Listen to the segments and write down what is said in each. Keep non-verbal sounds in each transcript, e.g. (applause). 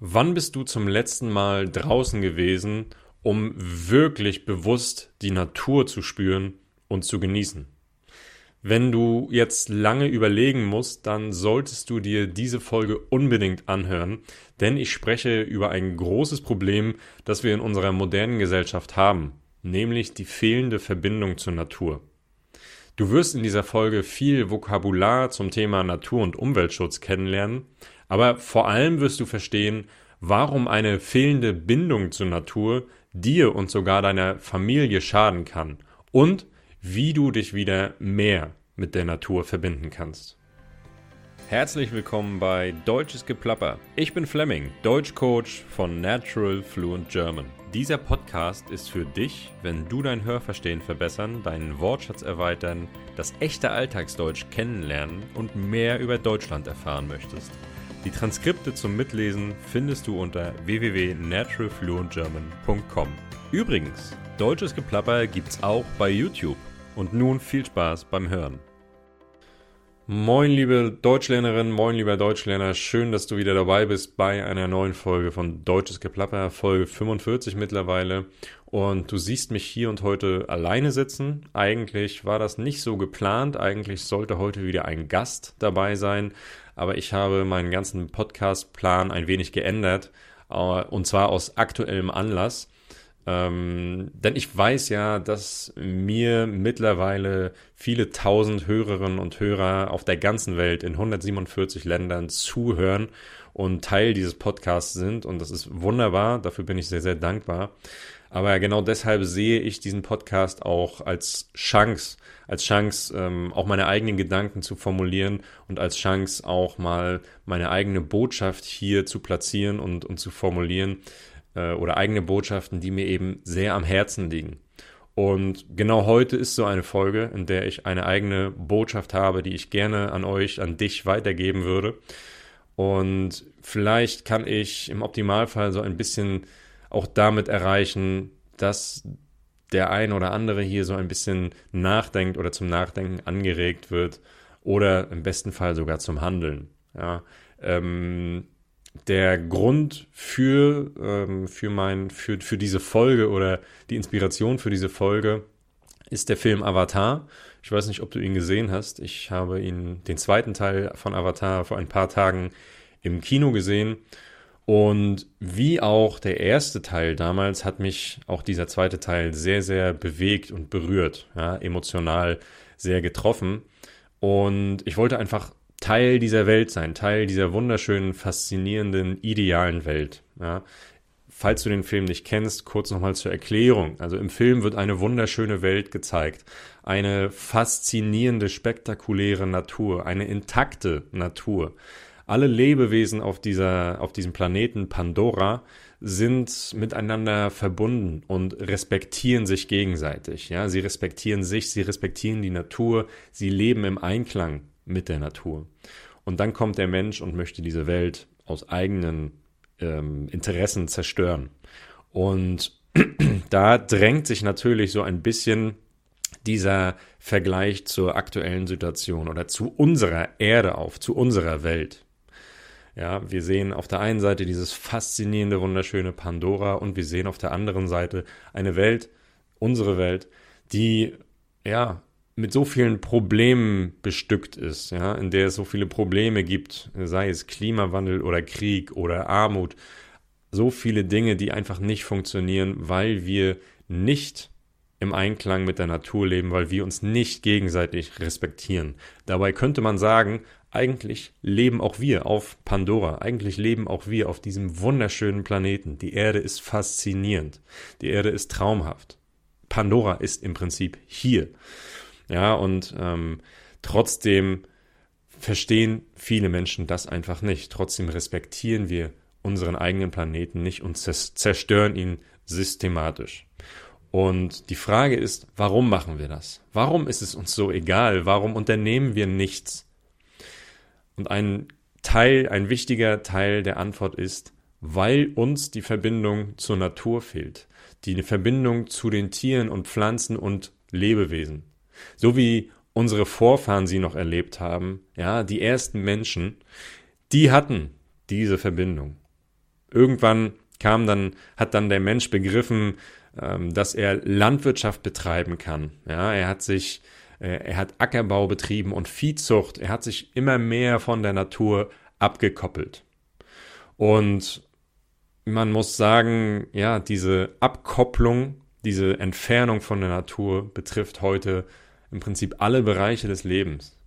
Wann bist du zum letzten Mal draußen gewesen, um wirklich bewusst die Natur zu spüren und zu genießen? Wenn du jetzt lange überlegen musst, dann solltest du dir diese Folge unbedingt anhören, denn ich spreche über ein großes Problem, das wir in unserer modernen Gesellschaft haben, nämlich die fehlende Verbindung zur Natur. Du wirst in dieser Folge viel Vokabular zum Thema Natur- und Umweltschutz kennenlernen, aber vor allem wirst du verstehen, warum eine fehlende Bindung zur Natur dir und sogar deiner Familie schaden kann und wie du dich wieder mehr mit der Natur verbinden kannst. Herzlich willkommen bei Deutsches Geplapper. Ich bin Fleming, Deutschcoach von Natural Fluent German. Dieser Podcast ist für dich, wenn du dein Hörverstehen verbessern, deinen Wortschatz erweitern, das echte Alltagsdeutsch kennenlernen und mehr über Deutschland erfahren möchtest. Die Transkripte zum Mitlesen findest du unter www.naturalfluentgerman.com. Übrigens, deutsches Geplapper gibt's auch bei YouTube. Und nun viel Spaß beim Hören. Moin, liebe Deutschlernerin, moin, lieber Deutschlerner. Schön, dass du wieder dabei bist bei einer neuen Folge von Deutsches Geplapper, Folge 45 mittlerweile. Und du siehst mich hier und heute alleine sitzen. Eigentlich war das nicht so geplant. Eigentlich sollte heute wieder ein Gast dabei sein. Aber ich habe meinen ganzen Podcast-Plan ein wenig geändert. Äh, und zwar aus aktuellem Anlass. Ähm, denn ich weiß ja, dass mir mittlerweile viele tausend Hörerinnen und Hörer auf der ganzen Welt in 147 Ländern zuhören und Teil dieses Podcasts sind. Und das ist wunderbar. Dafür bin ich sehr, sehr dankbar. Aber genau deshalb sehe ich diesen Podcast auch als Chance, als Chance, ähm, auch meine eigenen Gedanken zu formulieren und als Chance auch mal meine eigene Botschaft hier zu platzieren und, und zu formulieren, äh, oder eigene Botschaften, die mir eben sehr am Herzen liegen. Und genau heute ist so eine Folge, in der ich eine eigene Botschaft habe, die ich gerne an euch, an dich weitergeben würde. Und vielleicht kann ich im Optimalfall so ein bisschen auch damit erreichen, dass der ein oder andere hier so ein bisschen nachdenkt oder zum Nachdenken angeregt wird oder im besten Fall sogar zum Handeln. Ja, ähm, der Grund für, ähm, für, mein, für, für diese Folge oder die Inspiration für diese Folge ist der Film Avatar. Ich weiß nicht, ob du ihn gesehen hast. Ich habe ihn, den zweiten Teil von Avatar, vor ein paar Tagen im Kino gesehen. Und wie auch der erste Teil damals hat mich auch dieser zweite Teil sehr, sehr bewegt und berührt, ja, emotional sehr getroffen. Und ich wollte einfach Teil dieser Welt sein, Teil dieser wunderschönen, faszinierenden, idealen Welt. Ja. Falls du den Film nicht kennst, kurz nochmal zur Erklärung. Also im Film wird eine wunderschöne Welt gezeigt, eine faszinierende, spektakuläre Natur, eine intakte Natur. Alle Lebewesen auf dieser, auf diesem Planeten Pandora sind miteinander verbunden und respektieren sich gegenseitig. Ja, sie respektieren sich, sie respektieren die Natur, sie leben im Einklang mit der Natur. Und dann kommt der Mensch und möchte diese Welt aus eigenen ähm, Interessen zerstören. Und (clears throat) da drängt sich natürlich so ein bisschen dieser Vergleich zur aktuellen Situation oder zu unserer Erde auf, zu unserer Welt. Ja, wir sehen auf der einen Seite dieses faszinierende, wunderschöne Pandora und wir sehen auf der anderen Seite eine Welt, unsere Welt, die ja mit so vielen Problemen bestückt ist, ja, in der es so viele Probleme gibt, sei es Klimawandel oder Krieg oder Armut, so viele Dinge, die einfach nicht funktionieren, weil wir nicht im Einklang mit der Natur leben, weil wir uns nicht gegenseitig respektieren. Dabei könnte man sagen, eigentlich leben auch wir auf Pandora, eigentlich leben auch wir auf diesem wunderschönen Planeten. Die Erde ist faszinierend, die Erde ist traumhaft. Pandora ist im Prinzip hier. Ja, und ähm, trotzdem verstehen viele Menschen das einfach nicht. Trotzdem respektieren wir unseren eigenen Planeten nicht und zerstören ihn systematisch. Und die Frage ist, warum machen wir das? Warum ist es uns so egal? Warum unternehmen wir nichts? Und ein Teil, ein wichtiger Teil der Antwort ist, weil uns die Verbindung zur Natur fehlt. Die Verbindung zu den Tieren und Pflanzen und Lebewesen. So wie unsere Vorfahren sie noch erlebt haben, ja, die ersten Menschen, die hatten diese Verbindung. Irgendwann kam dann, hat dann der Mensch begriffen, ähm, dass er Landwirtschaft betreiben kann. Ja, er hat sich, äh, er hat Ackerbau betrieben und Viehzucht. Er hat sich immer mehr von der Natur abgekoppelt. Und man muss sagen, ja, diese Abkopplung, diese Entfernung von der Natur betrifft heute im Prinzip alle Bereiche des Lebens.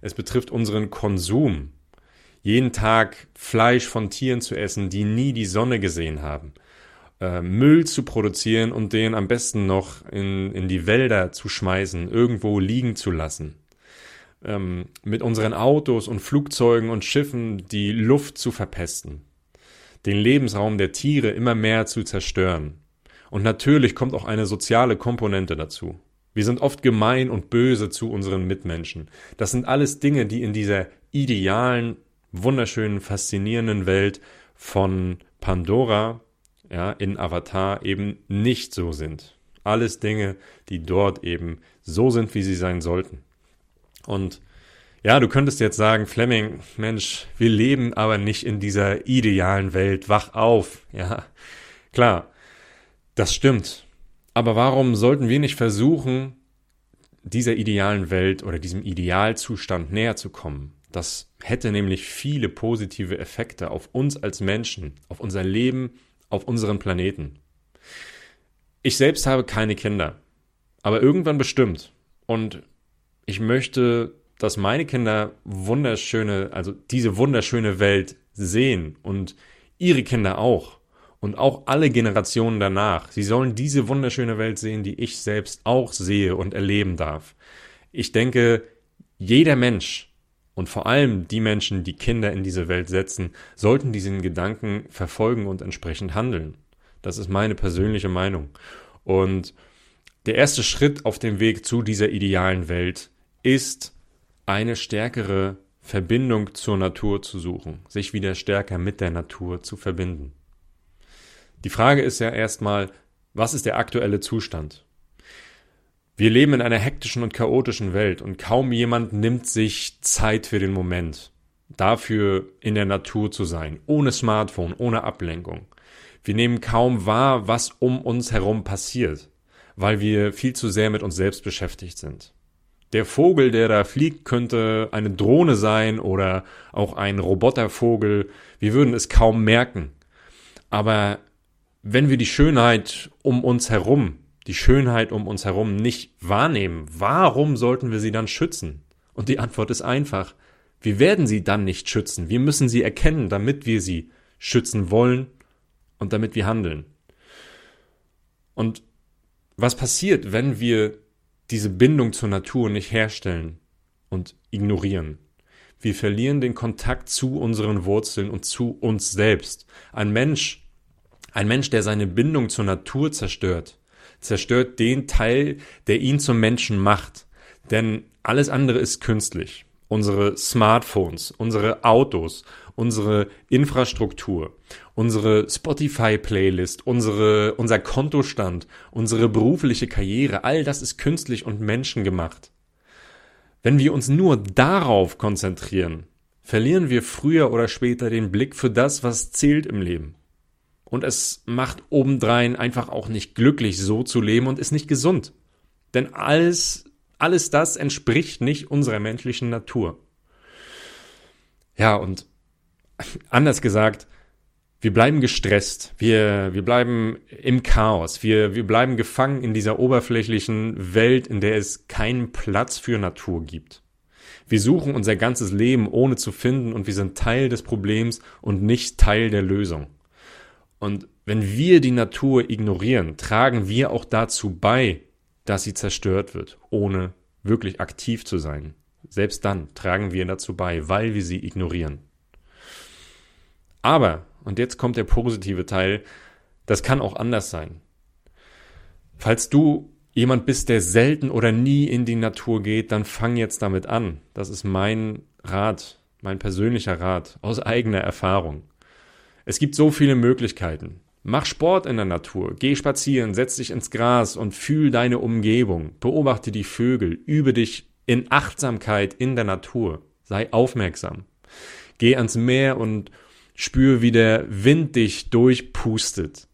Es betrifft unseren Konsum. Jeden Tag Fleisch von Tieren zu essen, die nie die Sonne gesehen haben. Äh, Müll zu produzieren und den am besten noch in, in die Wälder zu schmeißen, irgendwo liegen zu lassen. Ähm, mit unseren Autos und Flugzeugen und Schiffen die Luft zu verpesten. Den Lebensraum der Tiere immer mehr zu zerstören. Und natürlich kommt auch eine soziale Komponente dazu. Wir sind oft gemein und böse zu unseren Mitmenschen. Das sind alles Dinge, die in dieser idealen, wunderschönen, faszinierenden Welt von Pandora, ja, in Avatar eben nicht so sind. Alles Dinge, die dort eben so sind, wie sie sein sollten. Und ja, du könntest jetzt sagen, Fleming, Mensch, wir leben aber nicht in dieser idealen Welt. Wach auf. Ja, klar, das stimmt. Aber warum sollten wir nicht versuchen, dieser idealen Welt oder diesem Idealzustand näher zu kommen? Das hätte nämlich viele positive Effekte auf uns als Menschen, auf unser Leben, auf unseren Planeten. Ich selbst habe keine Kinder, aber irgendwann bestimmt. Und ich möchte, dass meine Kinder wunderschöne, also diese wunderschöne Welt sehen und ihre Kinder auch und auch alle Generationen danach. Sie sollen diese wunderschöne Welt sehen, die ich selbst auch sehe und erleben darf. Ich denke, jeder Mensch und vor allem die Menschen, die Kinder in diese Welt setzen, sollten diesen Gedanken verfolgen und entsprechend handeln. Das ist meine persönliche Meinung. Und der erste Schritt auf dem Weg zu dieser idealen Welt ist eine stärkere Verbindung zur Natur zu suchen, sich wieder stärker mit der Natur zu verbinden. Die Frage ist ja erstmal, was ist der aktuelle Zustand? Wir leben in einer hektischen und chaotischen Welt und kaum jemand nimmt sich Zeit für den Moment, dafür in der Natur zu sein, ohne Smartphone, ohne Ablenkung. Wir nehmen kaum wahr, was um uns herum passiert, weil wir viel zu sehr mit uns selbst beschäftigt sind. Der Vogel, der da fliegt, könnte eine Drohne sein oder auch ein Robotervogel. Wir würden es kaum merken. Aber wenn wir die Schönheit um uns herum, die Schönheit um uns herum nicht wahrnehmen, warum sollten wir sie dann schützen? Und die Antwort ist einfach. Wir werden sie dann nicht schützen. Wir müssen sie erkennen, damit wir sie schützen wollen und damit wir handeln. Und was passiert, wenn wir diese Bindung zur Natur nicht herstellen und ignorieren? Wir verlieren den Kontakt zu unseren Wurzeln und zu uns selbst. Ein Mensch, ein Mensch, der seine Bindung zur Natur zerstört, zerstört den Teil, der ihn zum Menschen macht. Denn alles andere ist künstlich. Unsere Smartphones, unsere Autos, unsere Infrastruktur, unsere Spotify-Playlist, unsere, unser Kontostand, unsere berufliche Karriere, all das ist künstlich und menschengemacht. Wenn wir uns nur darauf konzentrieren, verlieren wir früher oder später den Blick für das, was zählt im Leben. Und es macht obendrein einfach auch nicht glücklich, so zu leben und ist nicht gesund. Denn alles, alles das entspricht nicht unserer menschlichen Natur. Ja, und (laughs) anders gesagt, wir bleiben gestresst, wir, wir bleiben im Chaos, wir, wir bleiben gefangen in dieser oberflächlichen Welt, in der es keinen Platz für Natur gibt. Wir suchen unser ganzes Leben ohne zu finden und wir sind Teil des Problems und nicht Teil der Lösung. Und wenn wir die Natur ignorieren, tragen wir auch dazu bei, dass sie zerstört wird, ohne wirklich aktiv zu sein. Selbst dann tragen wir dazu bei, weil wir sie ignorieren. Aber, und jetzt kommt der positive Teil, das kann auch anders sein. Falls du jemand bist, der selten oder nie in die Natur geht, dann fang jetzt damit an. Das ist mein Rat, mein persönlicher Rat aus eigener Erfahrung. Es gibt so viele Möglichkeiten. Mach Sport in der Natur, geh spazieren, setz dich ins Gras und fühl deine Umgebung, beobachte die Vögel, übe dich in Achtsamkeit in der Natur, sei aufmerksam. Geh ans Meer und Spür, wie der Wind dich durchpustet.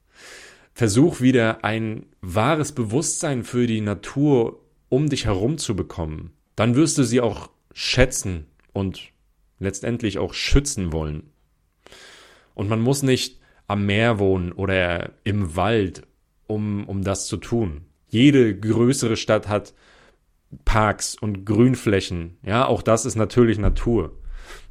Versuch wieder ein wahres Bewusstsein für die Natur um dich herum zu bekommen. Dann wirst du sie auch schätzen und letztendlich auch schützen wollen. Und man muss nicht am Meer wohnen oder im Wald, um, um das zu tun. Jede größere Stadt hat Parks und Grünflächen. Ja, auch das ist natürlich Natur.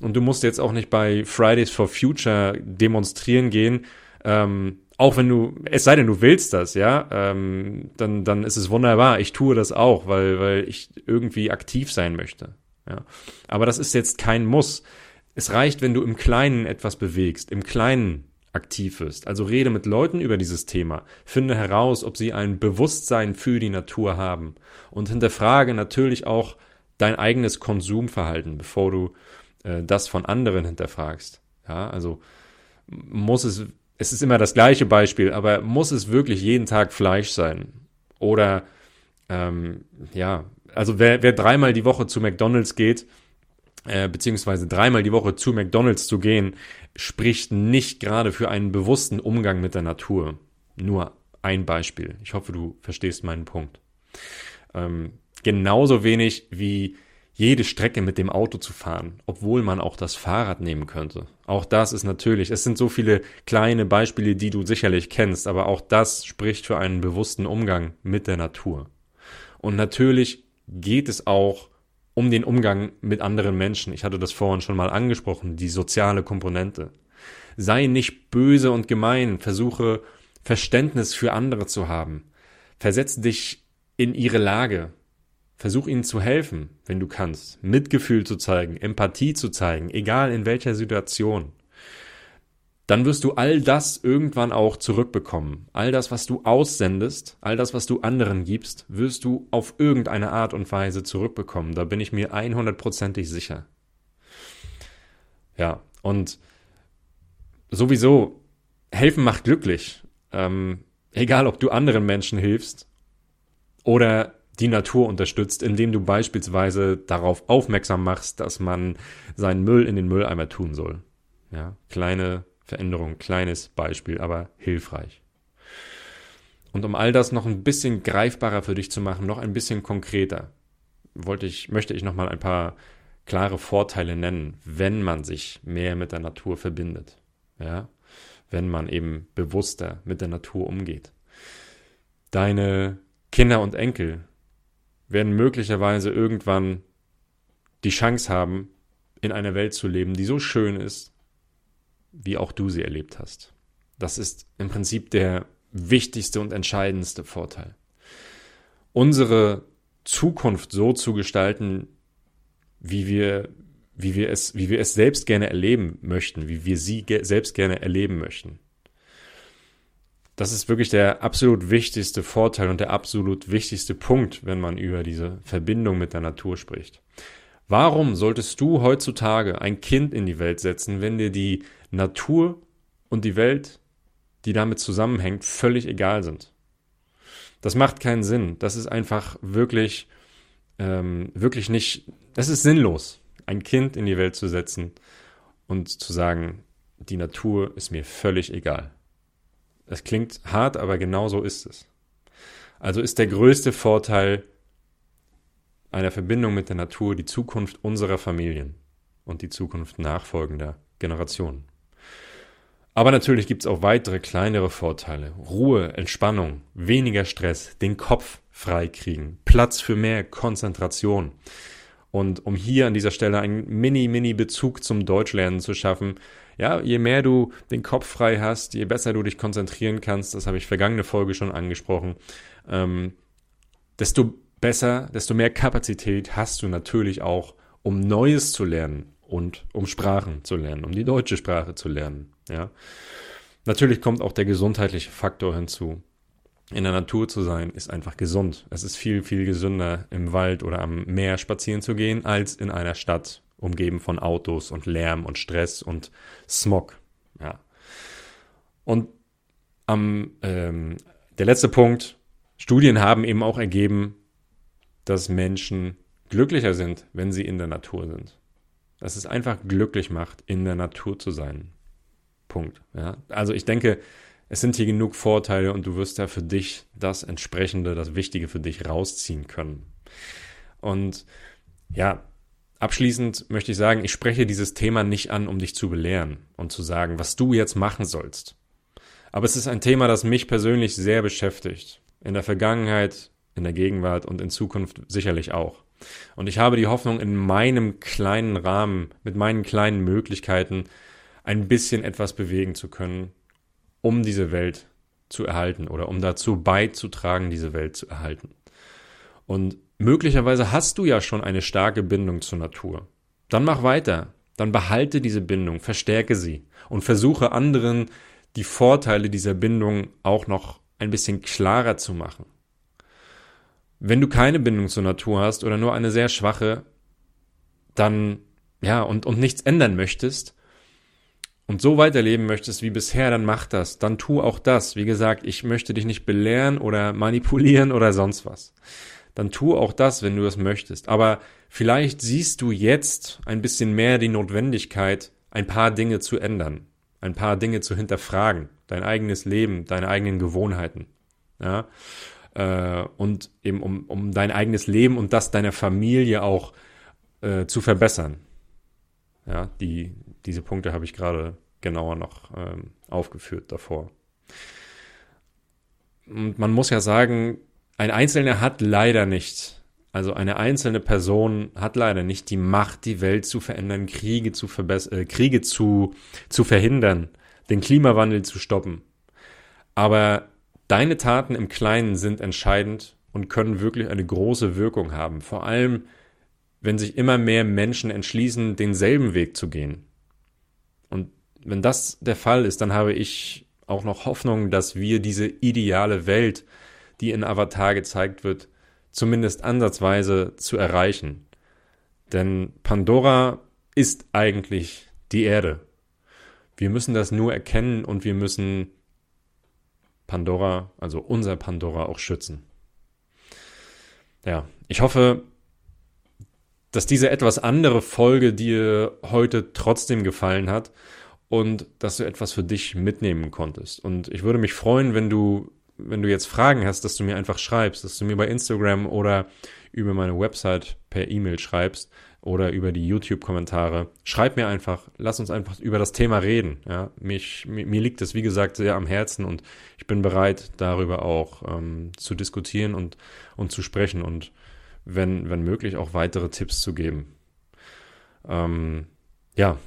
Und du musst jetzt auch nicht bei Fridays for Future demonstrieren gehen, ähm, auch wenn du, es sei denn, du willst das, ja, ähm, dann, dann ist es wunderbar. Ich tue das auch, weil, weil ich irgendwie aktiv sein möchte. Ja. Aber das ist jetzt kein Muss. Es reicht, wenn du im Kleinen etwas bewegst, im Kleinen aktiv wirst. Also rede mit Leuten über dieses Thema. Finde heraus, ob sie ein Bewusstsein für die Natur haben. Und hinterfrage natürlich auch dein eigenes Konsumverhalten, bevor du äh, das von anderen hinterfragst. Ja, also muss es, es ist immer das gleiche Beispiel, aber muss es wirklich jeden Tag Fleisch sein? Oder, ähm, ja, also wer, wer dreimal die Woche zu McDonalds geht, äh, beziehungsweise dreimal die Woche zu McDonalds zu gehen, spricht nicht gerade für einen bewussten Umgang mit der Natur. Nur ein Beispiel. Ich hoffe, du verstehst meinen Punkt. Ähm, genauso wenig wie jede Strecke mit dem Auto zu fahren, obwohl man auch das Fahrrad nehmen könnte. Auch das ist natürlich, es sind so viele kleine Beispiele, die du sicherlich kennst, aber auch das spricht für einen bewussten Umgang mit der Natur. Und natürlich geht es auch um den Umgang mit anderen Menschen. Ich hatte das vorhin schon mal angesprochen, die soziale Komponente. Sei nicht böse und gemein, versuche Verständnis für andere zu haben. Versetze dich in ihre Lage. Versuch ihnen zu helfen, wenn du kannst. Mitgefühl zu zeigen, Empathie zu zeigen, egal in welcher Situation dann wirst du all das irgendwann auch zurückbekommen. All das, was du aussendest, all das, was du anderen gibst, wirst du auf irgendeine Art und Weise zurückbekommen. Da bin ich mir 100%ig sicher. Ja, und sowieso, helfen macht glücklich. Ähm, egal, ob du anderen Menschen hilfst oder die Natur unterstützt, indem du beispielsweise darauf aufmerksam machst, dass man seinen Müll in den Mülleimer tun soll. Ja, kleine Veränderung. Kleines Beispiel, aber hilfreich. Und um all das noch ein bisschen greifbarer für dich zu machen, noch ein bisschen konkreter, wollte ich, möchte ich noch mal ein paar klare Vorteile nennen, wenn man sich mehr mit der Natur verbindet. Ja? Wenn man eben bewusster mit der Natur umgeht. Deine Kinder und Enkel werden möglicherweise irgendwann die Chance haben, in einer Welt zu leben, die so schön ist, wie auch du sie erlebt hast. Das ist im Prinzip der wichtigste und entscheidendste Vorteil. Unsere Zukunft so zu gestalten, wie wir, wie wir es, wie wir es selbst gerne erleben möchten, wie wir sie ge selbst gerne erleben möchten. Das ist wirklich der absolut wichtigste Vorteil und der absolut wichtigste Punkt, wenn man über diese Verbindung mit der Natur spricht. Warum solltest du heutzutage ein Kind in die Welt setzen, wenn dir die Natur und die Welt, die damit zusammenhängt, völlig egal sind? Das macht keinen Sinn. Das ist einfach wirklich, ähm, wirklich nicht, das ist sinnlos, ein Kind in die Welt zu setzen und zu sagen, die Natur ist mir völlig egal. Das klingt hart, aber genau so ist es. Also ist der größte Vorteil, einer Verbindung mit der Natur die Zukunft unserer Familien und die Zukunft nachfolgender Generationen. Aber natürlich gibt es auch weitere kleinere Vorteile. Ruhe, Entspannung, weniger Stress, den Kopf freikriegen, Platz für mehr Konzentration. Und um hier an dieser Stelle einen Mini-Mini-Bezug zum Deutschlernen zu schaffen, ja, je mehr du den Kopf frei hast, je besser du dich konzentrieren kannst, das habe ich vergangene Folge schon angesprochen, ähm, desto besser, desto mehr Kapazität hast du natürlich auch, um Neues zu lernen und um Sprachen zu lernen, um die deutsche Sprache zu lernen. Ja. Natürlich kommt auch der gesundheitliche Faktor hinzu. In der Natur zu sein ist einfach gesund. Es ist viel, viel gesünder, im Wald oder am Meer spazieren zu gehen, als in einer Stadt, umgeben von Autos und Lärm und Stress und Smog. Ja. Und am, ähm, der letzte Punkt, Studien haben eben auch ergeben, dass Menschen glücklicher sind, wenn sie in der Natur sind. Dass es einfach glücklich macht, in der Natur zu sein. Punkt. Ja? Also ich denke, es sind hier genug Vorteile und du wirst da für dich das entsprechende, das Wichtige für dich rausziehen können. Und ja, abschließend möchte ich sagen, ich spreche dieses Thema nicht an, um dich zu belehren und zu sagen, was du jetzt machen sollst. Aber es ist ein Thema, das mich persönlich sehr beschäftigt. In der Vergangenheit, in der Gegenwart und in Zukunft sicherlich auch. Und ich habe die Hoffnung, in meinem kleinen Rahmen, mit meinen kleinen Möglichkeiten, ein bisschen etwas bewegen zu können, um diese Welt zu erhalten oder um dazu beizutragen, diese Welt zu erhalten. Und möglicherweise hast du ja schon eine starke Bindung zur Natur. Dann mach weiter. Dann behalte diese Bindung, verstärke sie und versuche anderen die Vorteile dieser Bindung auch noch ein bisschen klarer zu machen. Wenn du keine Bindung zur Natur hast oder nur eine sehr schwache, dann, ja, und, und nichts ändern möchtest und so weiterleben möchtest wie bisher, dann mach das, dann tu auch das. Wie gesagt, ich möchte dich nicht belehren oder (laughs) manipulieren oder sonst was. Dann tu auch das, wenn du es möchtest. Aber vielleicht siehst du jetzt ein bisschen mehr die Notwendigkeit, ein paar Dinge zu ändern, ein paar Dinge zu hinterfragen, dein eigenes Leben, deine eigenen Gewohnheiten. Ja, äh, und eben um, um dein eigenes Leben und das deiner Familie auch äh, zu verbessern. Ja, die, diese Punkte habe ich gerade genauer noch ähm, aufgeführt davor. Und man muss ja sagen, ein Einzelner hat leider nicht, also eine einzelne Person hat leider nicht die Macht, die Welt zu verändern, Kriege zu verbessern, äh, Kriege zu, zu verhindern, den Klimawandel zu stoppen. Aber Deine Taten im Kleinen sind entscheidend und können wirklich eine große Wirkung haben. Vor allem, wenn sich immer mehr Menschen entschließen, denselben Weg zu gehen. Und wenn das der Fall ist, dann habe ich auch noch Hoffnung, dass wir diese ideale Welt, die in Avatar gezeigt wird, zumindest ansatzweise zu erreichen. Denn Pandora ist eigentlich die Erde. Wir müssen das nur erkennen und wir müssen Pandora, also unser Pandora auch schützen. Ja, ich hoffe, dass diese etwas andere Folge dir heute trotzdem gefallen hat und dass du etwas für dich mitnehmen konntest. Und ich würde mich freuen, wenn du, wenn du jetzt Fragen hast, dass du mir einfach schreibst, dass du mir bei Instagram oder über meine Website per E-Mail schreibst oder über die YouTube-Kommentare. Schreib mir einfach, lass uns einfach über das Thema reden. Ja, mich, mir, mir liegt es, wie gesagt, sehr am Herzen und ich bin bereit, darüber auch ähm, zu diskutieren und, und zu sprechen und wenn, wenn möglich auch weitere Tipps zu geben. Ähm, ja,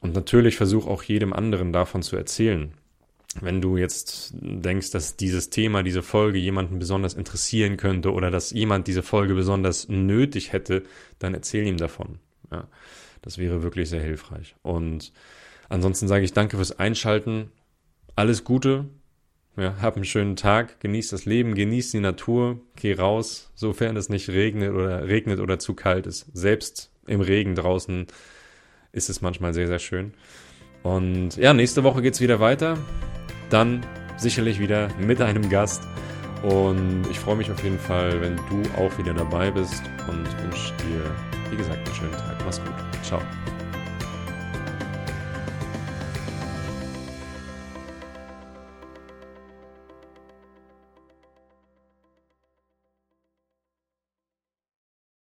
und natürlich versuche auch jedem anderen davon zu erzählen wenn du jetzt denkst, dass dieses Thema, diese Folge jemanden besonders interessieren könnte oder dass jemand diese Folge besonders nötig hätte, dann erzähl ihm davon. Ja, das wäre wirklich sehr hilfreich. Und ansonsten sage ich danke fürs Einschalten. Alles Gute. Ja, hab einen schönen Tag, genieß das Leben, genieß die Natur, geh raus, sofern es nicht regnet oder regnet oder zu kalt ist. Selbst im Regen draußen ist es manchmal sehr, sehr schön. Und ja, nächste Woche geht's wieder weiter dann sicherlich wieder mit einem Gast. Und ich freue mich auf jeden Fall, wenn du auch wieder dabei bist und wünsche dir, wie gesagt, einen schönen Tag. Mach's gut. Ciao.